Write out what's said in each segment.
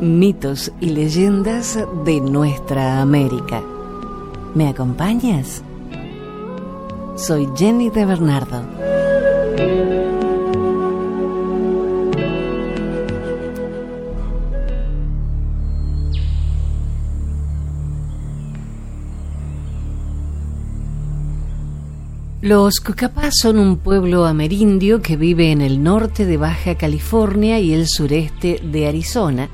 mitos y leyendas de nuestra América. ¿Me acompañas? Soy Jenny de Bernardo. Los Cucapás son un pueblo amerindio que vive en el norte de Baja California y el sureste de Arizona,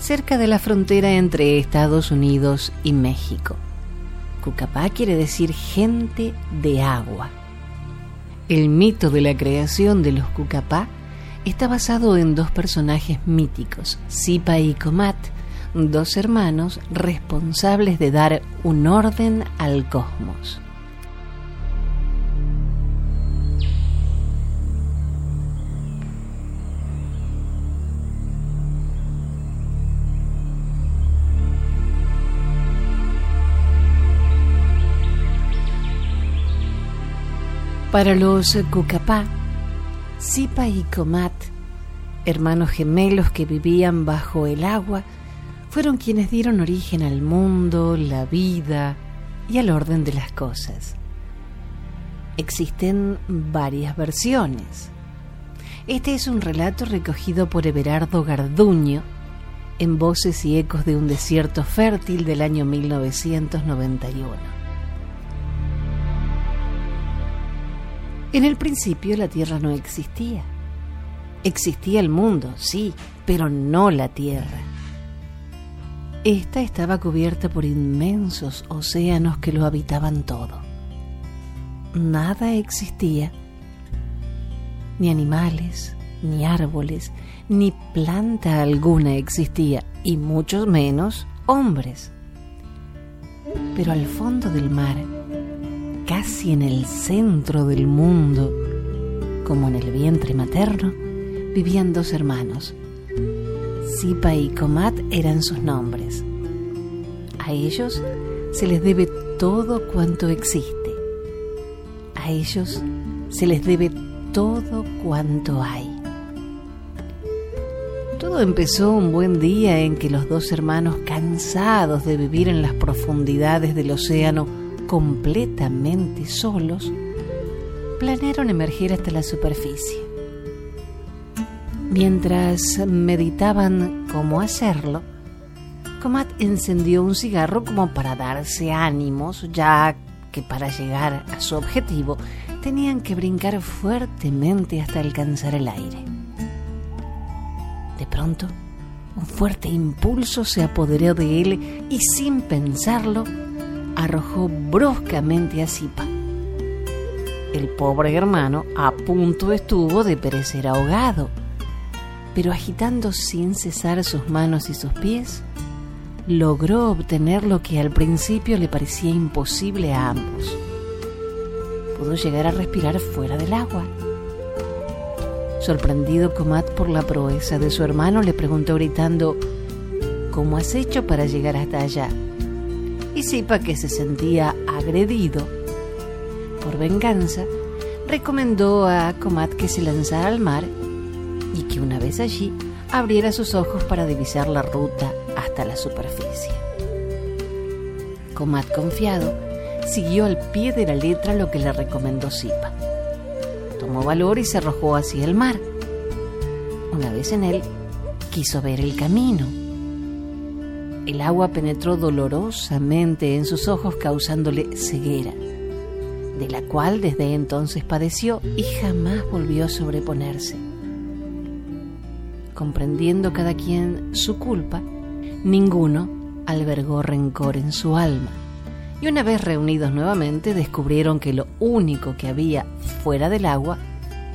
cerca de la frontera entre Estados Unidos y México. Cucapá quiere decir gente de agua. El mito de la creación de los Cucapá está basado en dos personajes míticos, Zipa y Comat, dos hermanos responsables de dar un orden al cosmos. Para los Cucapá, Zipa y Comat, hermanos gemelos que vivían bajo el agua, fueron quienes dieron origen al mundo, la vida y al orden de las cosas. Existen varias versiones. Este es un relato recogido por Everardo Garduño en Voces y Ecos de un Desierto Fértil del año 1991. En el principio la Tierra no existía. Existía el mundo, sí, pero no la Tierra. Esta estaba cubierta por inmensos océanos que lo habitaban todo. Nada existía, ni animales, ni árboles, ni planta alguna existía, y mucho menos hombres. Pero al fondo del mar, casi en el centro del mundo, como en el vientre materno, vivían dos hermanos. Zipa y Comat eran sus nombres. A ellos se les debe todo cuanto existe. A ellos se les debe todo cuanto hay. Todo empezó un buen día en que los dos hermanos, cansados de vivir en las profundidades del océano, completamente solos, planearon emerger hasta la superficie. Mientras meditaban cómo hacerlo, Comat encendió un cigarro como para darse ánimos, ya que para llegar a su objetivo tenían que brincar fuertemente hasta alcanzar el aire. De pronto, un fuerte impulso se apoderó de él y sin pensarlo, arrojó bruscamente a Zipa. El pobre hermano a punto estuvo de perecer ahogado, pero agitando sin cesar sus manos y sus pies, logró obtener lo que al principio le parecía imposible a ambos. Pudo llegar a respirar fuera del agua. Sorprendido Comat por la proeza de su hermano, le preguntó gritando, ¿Cómo has hecho para llegar hasta allá? Zipa, que se sentía agredido por venganza, recomendó a Comat que se lanzara al mar y que una vez allí abriera sus ojos para divisar la ruta hasta la superficie. Comat, confiado, siguió al pie de la letra lo que le recomendó Zipa. Tomó valor y se arrojó hacia el mar. Una vez en él, quiso ver el camino el agua penetró dolorosamente en sus ojos causándole ceguera, de la cual desde entonces padeció y jamás volvió a sobreponerse. Comprendiendo cada quien su culpa, ninguno albergó rencor en su alma. Y una vez reunidos nuevamente descubrieron que lo único que había fuera del agua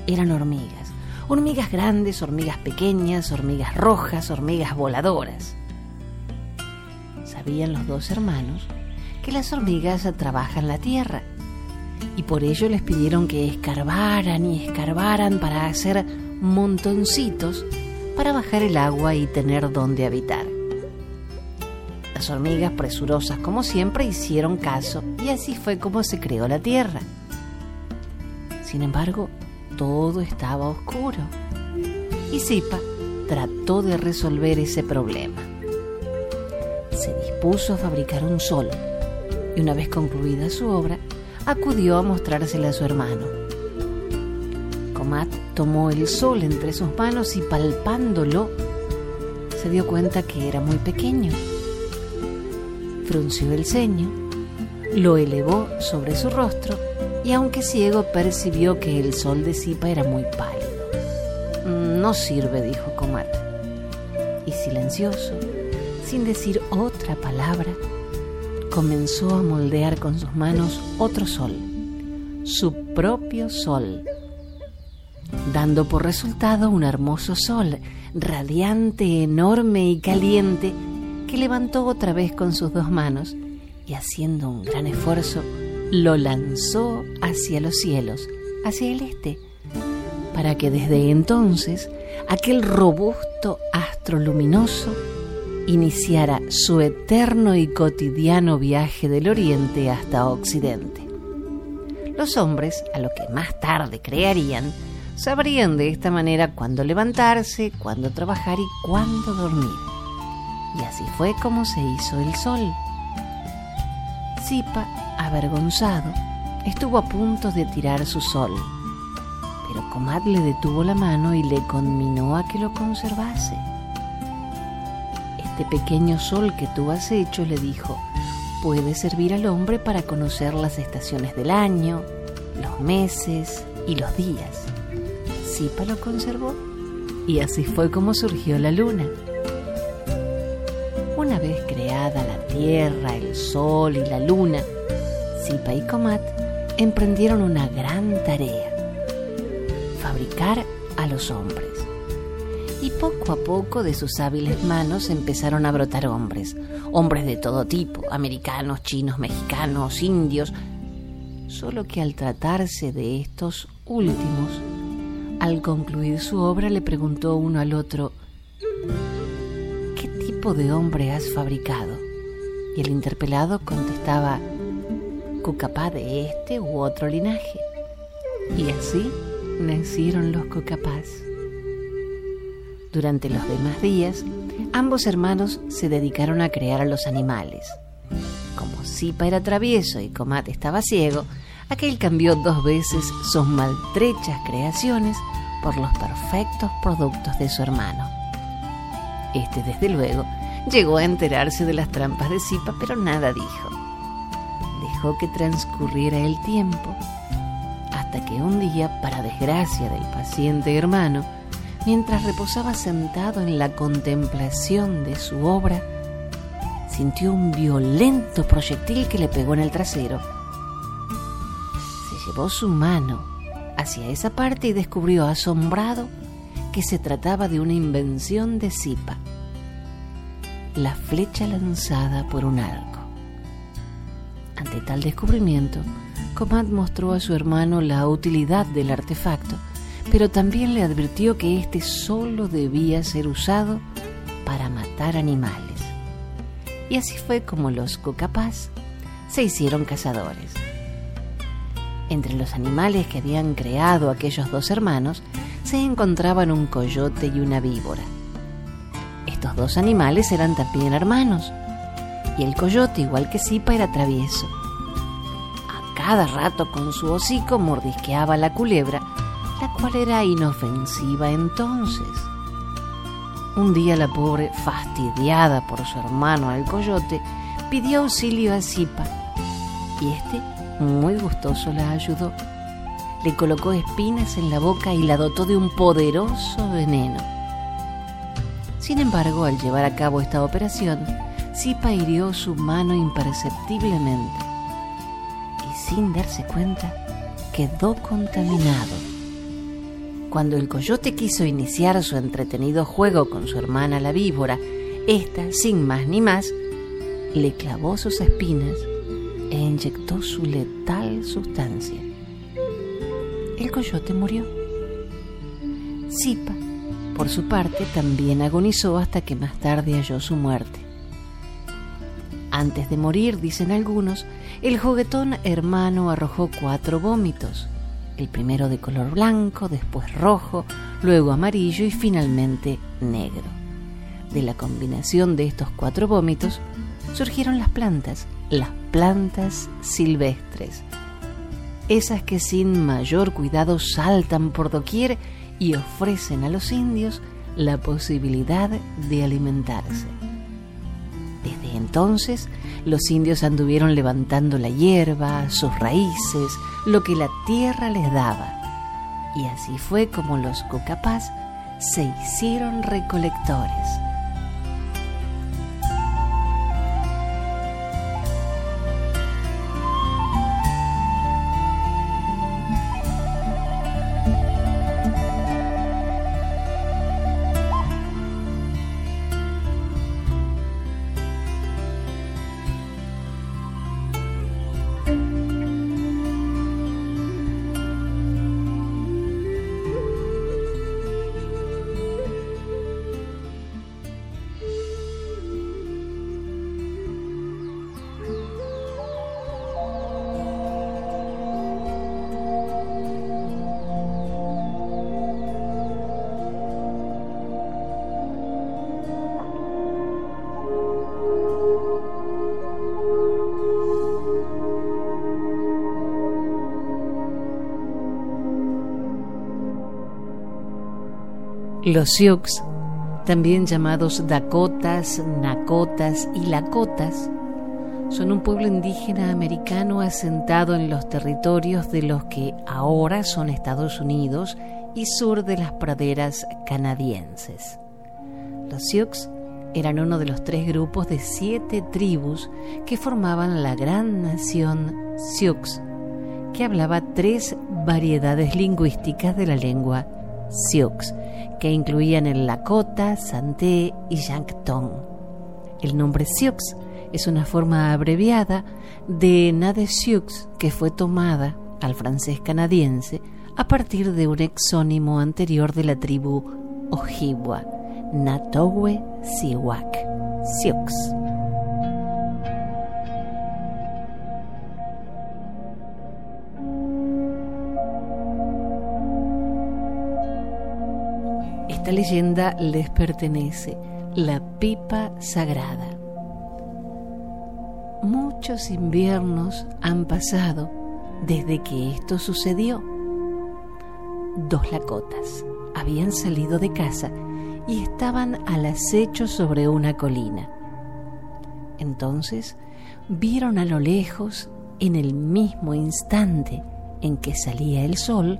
eran hormigas. Hormigas grandes, hormigas pequeñas, hormigas rojas, hormigas voladoras sabían los dos hermanos que las hormigas trabajan la tierra y por ello les pidieron que escarbaran y escarbaran para hacer montoncitos para bajar el agua y tener donde habitar. Las hormigas, presurosas como siempre, hicieron caso y así fue como se creó la tierra. Sin embargo, todo estaba oscuro y Zipa trató de resolver ese problema. Dispuso a fabricar un sol y una vez concluida su obra, acudió a mostrársela a su hermano. Comat tomó el sol entre sus manos y palpándolo, se dio cuenta que era muy pequeño. Frunció el ceño, lo elevó sobre su rostro y aunque ciego percibió que el sol de Zipa era muy pálido. No sirve, dijo Comat. Y silencioso, sin decir otra palabra, comenzó a moldear con sus manos otro sol, su propio sol, dando por resultado un hermoso sol, radiante, enorme y caliente, que levantó otra vez con sus dos manos y haciendo un gran esfuerzo, lo lanzó hacia los cielos, hacia el este, para que desde entonces aquel robusto astro luminoso iniciara su eterno y cotidiano viaje del oriente hasta occidente. Los hombres, a lo que más tarde crearían, sabrían de esta manera cuándo levantarse, cuándo trabajar y cuándo dormir. Y así fue como se hizo el sol. Zipa, avergonzado, estuvo a punto de tirar su sol, pero Comat le detuvo la mano y le conminó a que lo conservase. Este pequeño sol que tú has hecho, le dijo, puede servir al hombre para conocer las estaciones del año, los meses y los días. Zipa lo conservó y así fue como surgió la luna. Una vez creada la tierra, el sol y la luna, Zipa y Comat emprendieron una gran tarea, fabricar a los hombres poco a poco de sus hábiles manos empezaron a brotar hombres, hombres de todo tipo, americanos, chinos, mexicanos, indios, solo que al tratarse de estos últimos, al concluir su obra le preguntó uno al otro, ¿qué tipo de hombre has fabricado? Y el interpelado contestaba, cucapá de este u otro linaje. Y así nacieron los cucapás. Durante los demás días, ambos hermanos se dedicaron a crear a los animales. Como Zipa era travieso y Comat estaba ciego, aquel cambió dos veces sus maltrechas creaciones por los perfectos productos de su hermano. Este, desde luego, llegó a enterarse de las trampas de Zipa, pero nada dijo. Dejó que transcurriera el tiempo, hasta que un día, para desgracia del paciente hermano, mientras reposaba sentado en la contemplación de su obra, sintió un violento proyectil que le pegó en el trasero. Se llevó su mano hacia esa parte y descubrió asombrado que se trataba de una invención de Zipa, la flecha lanzada por un arco. Ante tal descubrimiento, Comat mostró a su hermano la utilidad del artefacto pero también le advirtió que éste solo debía ser usado para matar animales. Y así fue como los cocapás se hicieron cazadores. Entre los animales que habían creado aquellos dos hermanos se encontraban un coyote y una víbora. Estos dos animales eran también hermanos, y el coyote, igual que Zipa, era travieso. A cada rato con su hocico mordisqueaba la culebra la cual era inofensiva entonces. Un día la pobre, fastidiada por su hermano al coyote, pidió auxilio a Zipa y este, muy gustoso, la ayudó. Le colocó espinas en la boca y la dotó de un poderoso veneno. Sin embargo, al llevar a cabo esta operación, Zipa hirió su mano imperceptiblemente y sin darse cuenta quedó contaminado. Cuando el coyote quiso iniciar su entretenido juego con su hermana la víbora, ésta, sin más ni más, le clavó sus espinas e inyectó su letal sustancia. El coyote murió. Zipa, por su parte, también agonizó hasta que más tarde halló su muerte. Antes de morir, dicen algunos, el juguetón hermano arrojó cuatro vómitos el primero de color blanco, después rojo, luego amarillo y finalmente negro. De la combinación de estos cuatro vómitos surgieron las plantas, las plantas silvestres, esas que sin mayor cuidado saltan por doquier y ofrecen a los indios la posibilidad de alimentarse. Entonces, los indios anduvieron levantando la hierba, sus raíces, lo que la tierra les daba. Y así fue como los cocapás se hicieron recolectores. Los Sioux, también llamados Dakotas, Nakotas y Lakotas, son un pueblo indígena americano asentado en los territorios de los que ahora son Estados Unidos y sur de las praderas canadienses. Los Sioux eran uno de los tres grupos de siete tribus que formaban la gran nación Sioux, que hablaba tres variedades lingüísticas de la lengua Sioux, que incluían el Lakota, Santé y Yankton. El nombre Sioux es una forma abreviada de Nade Sioux que fue tomada al francés canadiense a partir de un exónimo anterior de la tribu Ojibwa, Natowe Siwak, Sioux. Esta leyenda les pertenece, la pipa sagrada. Muchos inviernos han pasado desde que esto sucedió. Dos lacotas habían salido de casa y estaban al acecho sobre una colina. Entonces vieron a lo lejos, en el mismo instante en que salía el sol,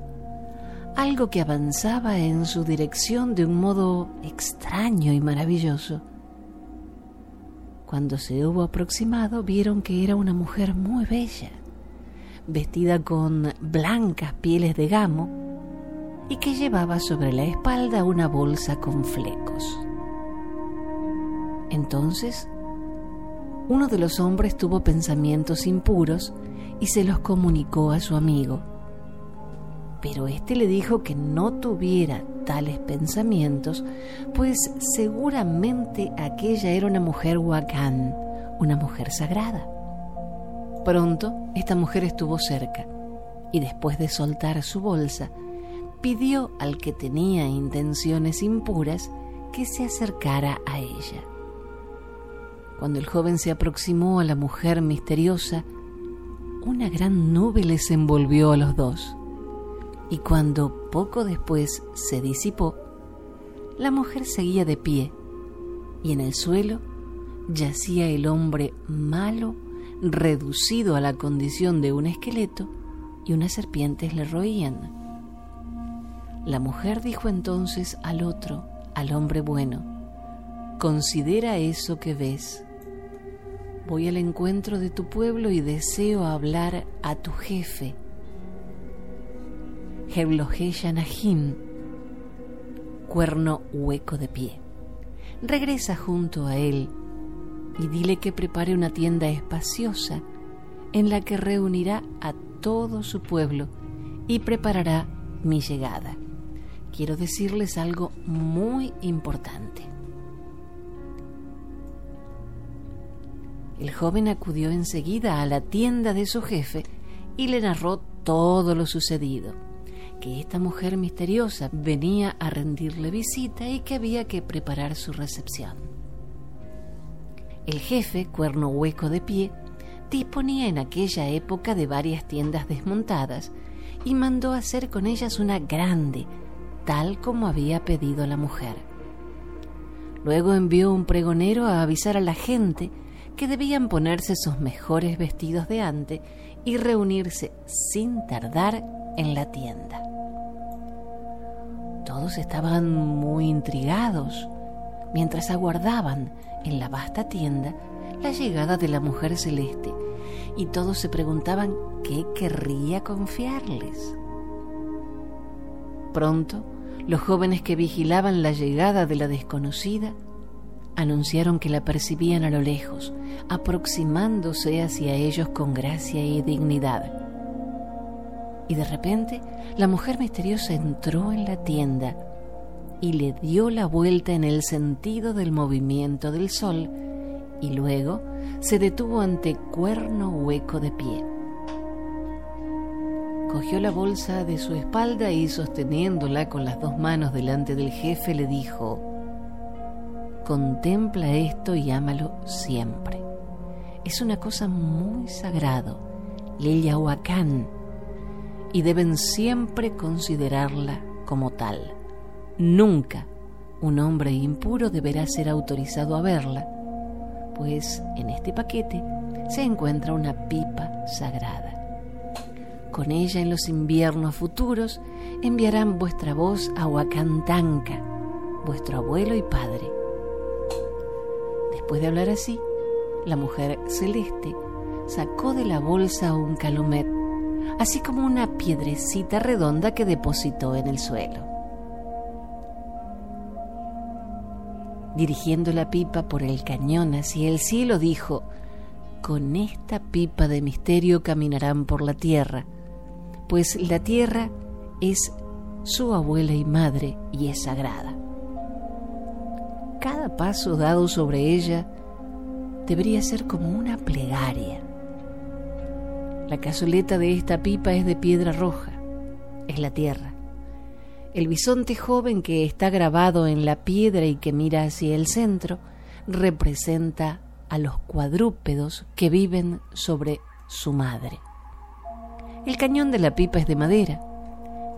algo que avanzaba en su dirección de un modo extraño y maravilloso. Cuando se hubo aproximado vieron que era una mujer muy bella, vestida con blancas pieles de gamo y que llevaba sobre la espalda una bolsa con flecos. Entonces, uno de los hombres tuvo pensamientos impuros y se los comunicó a su amigo pero éste le dijo que no tuviera tales pensamientos, pues seguramente aquella era una mujer huacán, una mujer sagrada. Pronto esta mujer estuvo cerca y después de soltar su bolsa, pidió al que tenía intenciones impuras que se acercara a ella. Cuando el joven se aproximó a la mujer misteriosa, una gran nube les envolvió a los dos y cuando poco después se disipó, la mujer seguía de pie y en el suelo yacía el hombre malo reducido a la condición de un esqueleto y unas serpientes le roían. La mujer dijo entonces al otro, al hombre bueno, considera eso que ves. Voy al encuentro de tu pueblo y deseo hablar a tu jefe Nahim, cuerno hueco de pie. Regresa junto a él y dile que prepare una tienda espaciosa en la que reunirá a todo su pueblo y preparará mi llegada. Quiero decirles algo muy importante. El joven acudió enseguida a la tienda de su jefe y le narró todo lo sucedido que esta mujer misteriosa venía a rendirle visita y que había que preparar su recepción. El jefe, cuerno hueco de pie, disponía en aquella época de varias tiendas desmontadas y mandó hacer con ellas una grande, tal como había pedido la mujer. Luego envió un pregonero a avisar a la gente que debían ponerse sus mejores vestidos de antes y reunirse sin tardar en la tienda. Todos estaban muy intrigados mientras aguardaban en la vasta tienda la llegada de la mujer celeste y todos se preguntaban qué querría confiarles. Pronto, los jóvenes que vigilaban la llegada de la desconocida anunciaron que la percibían a lo lejos, aproximándose hacia ellos con gracia y dignidad. Y de repente, la mujer misteriosa entró en la tienda y le dio la vuelta en el sentido del movimiento del sol y luego se detuvo ante cuerno hueco de pie. Cogió la bolsa de su espalda y sosteniéndola con las dos manos delante del jefe le dijo, Contempla esto y ámalo siempre. Es una cosa muy sagrado, Lillahuacán, y deben siempre considerarla como tal. Nunca un hombre impuro deberá ser autorizado a verla, pues en este paquete se encuentra una pipa sagrada. Con ella en los inviernos futuros enviarán vuestra voz a Huacantanca, vuestro abuelo y padre. Después de hablar así, la mujer celeste sacó de la bolsa un calumet, así como una piedrecita redonda que depositó en el suelo. dirigiendo la pipa por el cañón hacia el cielo, dijo, Con esta pipa de misterio caminarán por la tierra, pues la tierra es su abuela y madre y es sagrada. Cada paso dado sobre ella debería ser como una plegaria. La cazoleta de esta pipa es de piedra roja, es la tierra. El bisonte joven que está grabado en la piedra y que mira hacia el centro representa a los cuadrúpedos que viven sobre su madre. El cañón de la pipa es de madera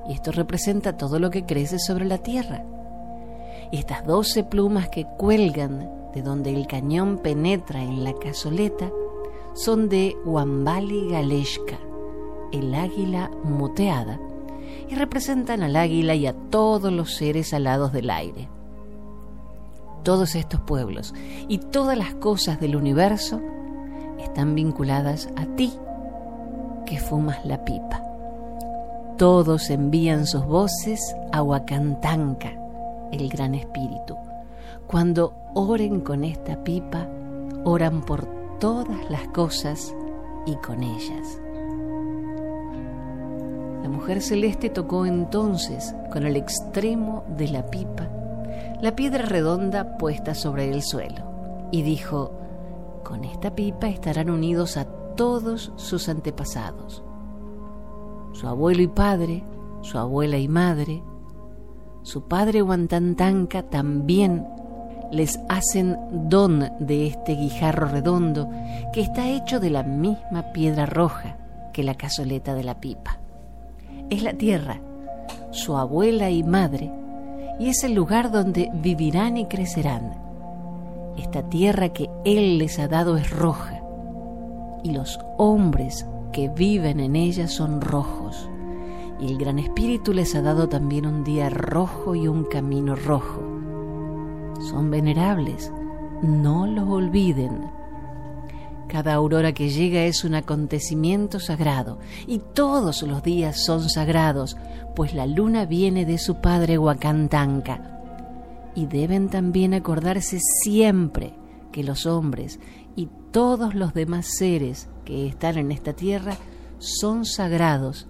y esto representa todo lo que crece sobre la tierra. Estas doce plumas que cuelgan de donde el cañón penetra en la cazoleta son de Wambali Galeshka, el águila moteada, y representan al águila y a todos los seres alados del aire. Todos estos pueblos y todas las cosas del universo están vinculadas a ti que fumas la pipa. Todos envían sus voces a Huacantanca, el gran espíritu. Cuando oren con esta pipa, oran por todas las cosas y con ellas. La mujer celeste tocó entonces con el extremo de la pipa la piedra redonda puesta sobre el suelo y dijo, con esta pipa estarán unidos a todos sus antepasados, su abuelo y padre, su abuela y madre, su padre Huantantanca también les hacen don de este guijarro redondo que está hecho de la misma piedra roja que la cazoleta de la pipa es la tierra, su abuela y madre, y es el lugar donde vivirán y crecerán. Esta tierra que Él les ha dado es roja, y los hombres que viven en ella son rojos, y el Gran Espíritu les ha dado también un día rojo y un camino rojo. Son venerables, no los olviden cada aurora que llega es un acontecimiento sagrado y todos los días son sagrados, pues la luna viene de su padre Huacantanca. Y deben también acordarse siempre que los hombres y todos los demás seres que están en esta tierra son sagrados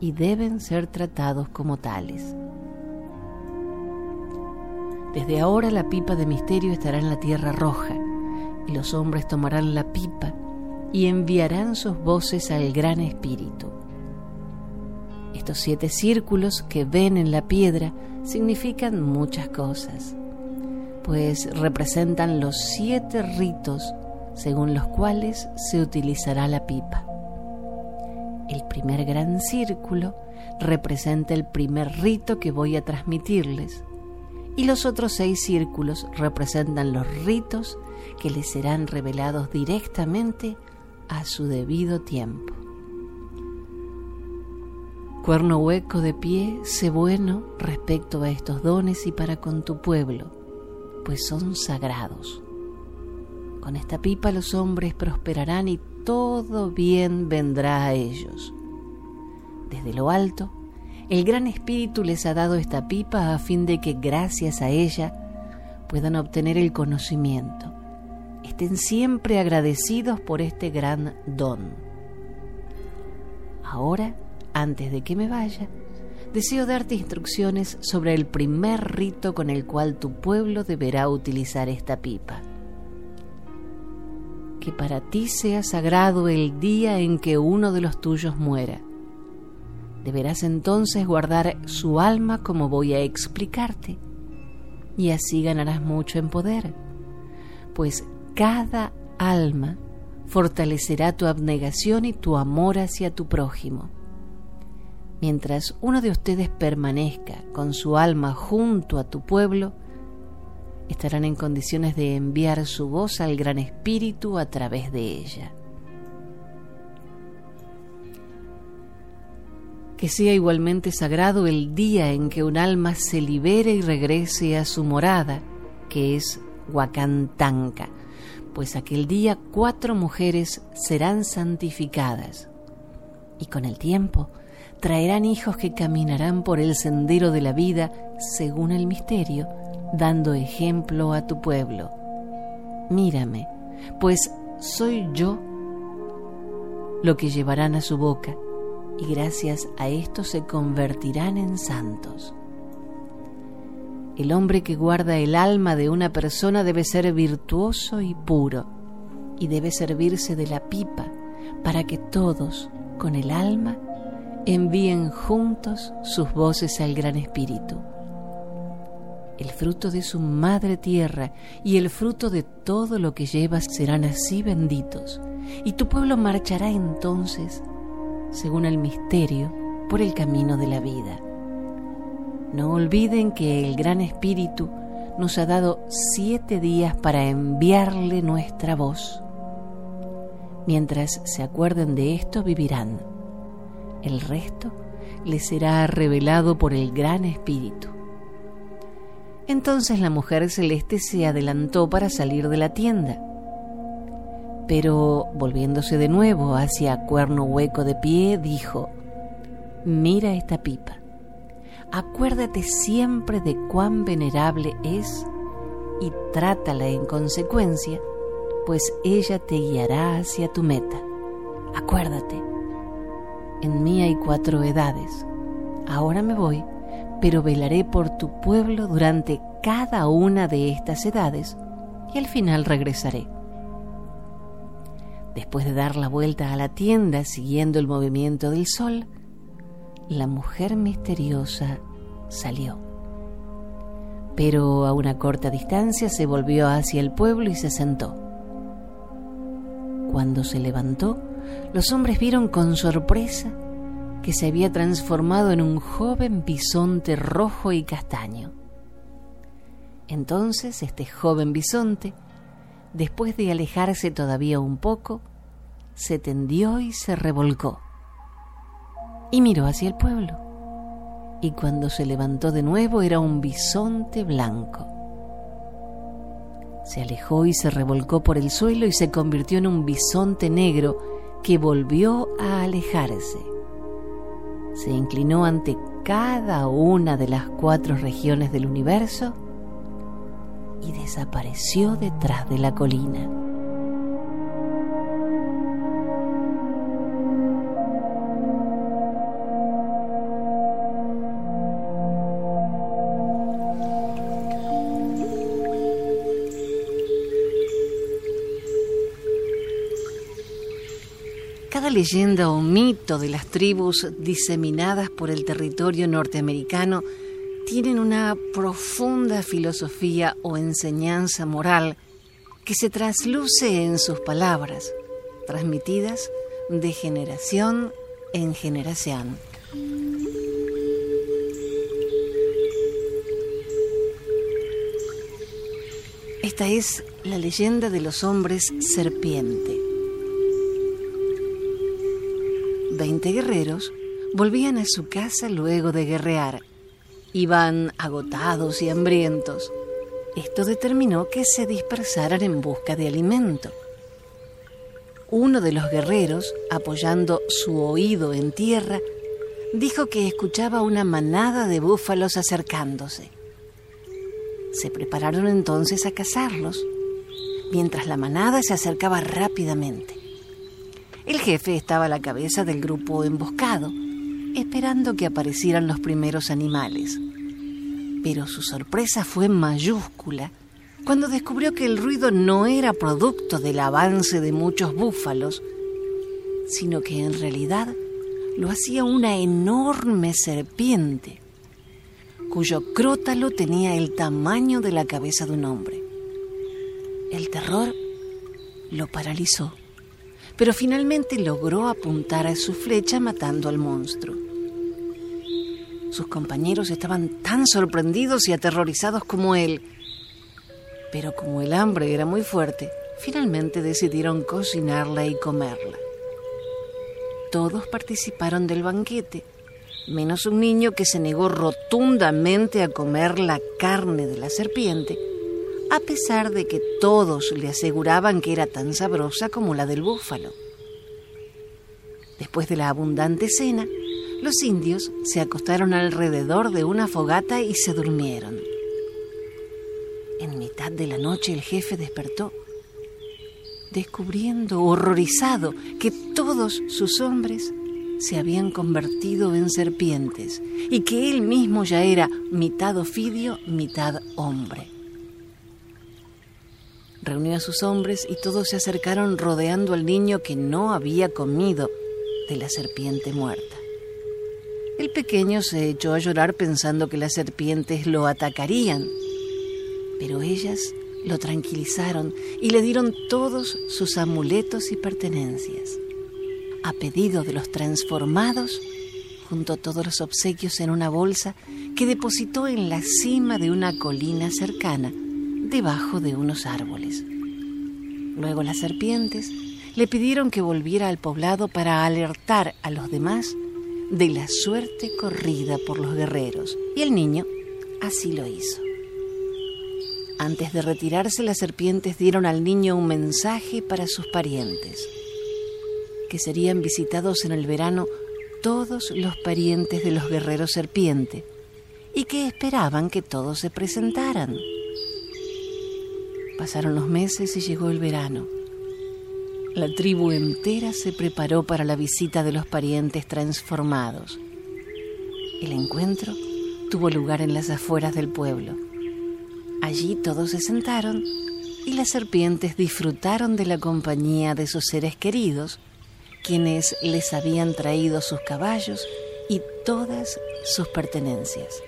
y deben ser tratados como tales. Desde ahora la pipa de misterio estará en la tierra roja y los hombres tomarán la pipa y enviarán sus voces al gran espíritu. Estos siete círculos que ven en la piedra significan muchas cosas, pues representan los siete ritos según los cuales se utilizará la pipa. El primer gran círculo representa el primer rito que voy a transmitirles y los otros seis círculos representan los ritos que les serán revelados directamente a su debido tiempo. Cuerno hueco de pie, sé bueno respecto a estos dones y para con tu pueblo, pues son sagrados. Con esta pipa los hombres prosperarán y todo bien vendrá a ellos. Desde lo alto, el Gran Espíritu les ha dado esta pipa a fin de que gracias a ella puedan obtener el conocimiento. Estén siempre agradecidos por este gran don. Ahora, antes de que me vaya, deseo darte instrucciones sobre el primer rito con el cual tu pueblo deberá utilizar esta pipa que para ti sea sagrado el día en que uno de los tuyos muera. Deberás entonces guardar su alma como voy a explicarte, y así ganarás mucho en poder, pues cada alma fortalecerá tu abnegación y tu amor hacia tu prójimo. Mientras uno de ustedes permanezca con su alma junto a tu pueblo, estarán en condiciones de enviar su voz al Gran Espíritu a través de ella. Que sea igualmente sagrado el día en que un alma se libere y regrese a su morada, que es Huacantanca, pues aquel día cuatro mujeres serán santificadas y con el tiempo traerán hijos que caminarán por el sendero de la vida según el misterio dando ejemplo a tu pueblo. Mírame, pues soy yo lo que llevarán a su boca, y gracias a esto se convertirán en santos. El hombre que guarda el alma de una persona debe ser virtuoso y puro, y debe servirse de la pipa para que todos, con el alma, envíen juntos sus voces al Gran Espíritu el fruto de su madre tierra y el fruto de todo lo que llevas serán así benditos, y tu pueblo marchará entonces, según el misterio, por el camino de la vida. No olviden que el Gran Espíritu nos ha dado siete días para enviarle nuestra voz. Mientras se acuerden de esto, vivirán. El resto les será revelado por el Gran Espíritu. Entonces la mujer celeste se adelantó para salir de la tienda. Pero volviéndose de nuevo hacia cuerno hueco de pie, dijo, Mira esta pipa, acuérdate siempre de cuán venerable es y trátala en consecuencia, pues ella te guiará hacia tu meta. Acuérdate, en mí hay cuatro edades. Ahora me voy pero velaré por tu pueblo durante cada una de estas edades y al final regresaré. Después de dar la vuelta a la tienda siguiendo el movimiento del sol, la mujer misteriosa salió. Pero a una corta distancia se volvió hacia el pueblo y se sentó. Cuando se levantó, los hombres vieron con sorpresa que se había transformado en un joven bisonte rojo y castaño. Entonces este joven bisonte, después de alejarse todavía un poco, se tendió y se revolcó, y miró hacia el pueblo, y cuando se levantó de nuevo era un bisonte blanco. Se alejó y se revolcó por el suelo y se convirtió en un bisonte negro que volvió a alejarse se inclinó ante cada una de las cuatro regiones del universo y desapareció detrás de la colina. Leyenda o mito de las tribus diseminadas por el territorio norteamericano tienen una profunda filosofía o enseñanza moral que se trasluce en sus palabras, transmitidas de generación en generación. Esta es la leyenda de los hombres serpiente. Veinte guerreros volvían a su casa luego de guerrear. Iban agotados y hambrientos. Esto determinó que se dispersaran en busca de alimento. Uno de los guerreros, apoyando su oído en tierra, dijo que escuchaba una manada de búfalos acercándose. Se prepararon entonces a cazarlos, mientras la manada se acercaba rápidamente. El jefe estaba a la cabeza del grupo emboscado, esperando que aparecieran los primeros animales. Pero su sorpresa fue mayúscula cuando descubrió que el ruido no era producto del avance de muchos búfalos, sino que en realidad lo hacía una enorme serpiente, cuyo crótalo tenía el tamaño de la cabeza de un hombre. El terror lo paralizó pero finalmente logró apuntar a su flecha matando al monstruo. Sus compañeros estaban tan sorprendidos y aterrorizados como él, pero como el hambre era muy fuerte, finalmente decidieron cocinarla y comerla. Todos participaron del banquete, menos un niño que se negó rotundamente a comer la carne de la serpiente a pesar de que todos le aseguraban que era tan sabrosa como la del búfalo. Después de la abundante cena, los indios se acostaron alrededor de una fogata y se durmieron. En mitad de la noche el jefe despertó, descubriendo horrorizado que todos sus hombres se habían convertido en serpientes y que él mismo ya era mitad ofidio, mitad hombre reunió a sus hombres y todos se acercaron rodeando al niño que no había comido de la serpiente muerta. El pequeño se echó a llorar pensando que las serpientes lo atacarían, pero ellas lo tranquilizaron y le dieron todos sus amuletos y pertenencias. A pedido de los transformados, juntó todos los obsequios en una bolsa que depositó en la cima de una colina cercana debajo de unos árboles. Luego las serpientes le pidieron que volviera al poblado para alertar a los demás de la suerte corrida por los guerreros, y el niño así lo hizo. Antes de retirarse, las serpientes dieron al niño un mensaje para sus parientes, que serían visitados en el verano todos los parientes de los guerreros serpiente, y que esperaban que todos se presentaran. Pasaron los meses y llegó el verano. La tribu entera se preparó para la visita de los parientes transformados. El encuentro tuvo lugar en las afueras del pueblo. Allí todos se sentaron y las serpientes disfrutaron de la compañía de sus seres queridos, quienes les habían traído sus caballos y todas sus pertenencias.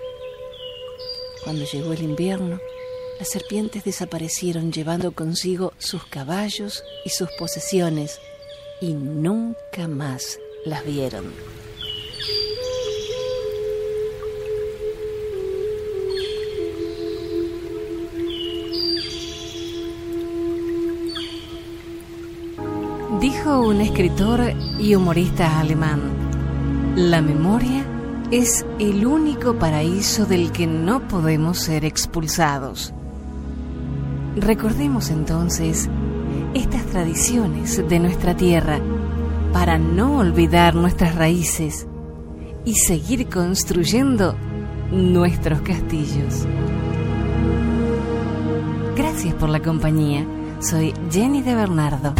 Cuando llegó el invierno, las serpientes desaparecieron llevando consigo sus caballos y sus posesiones y nunca más las vieron. Dijo un escritor y humorista alemán, la memoria es el único paraíso del que no podemos ser expulsados. Recordemos entonces estas tradiciones de nuestra tierra para no olvidar nuestras raíces y seguir construyendo nuestros castillos. Gracias por la compañía. Soy Jenny de Bernardo.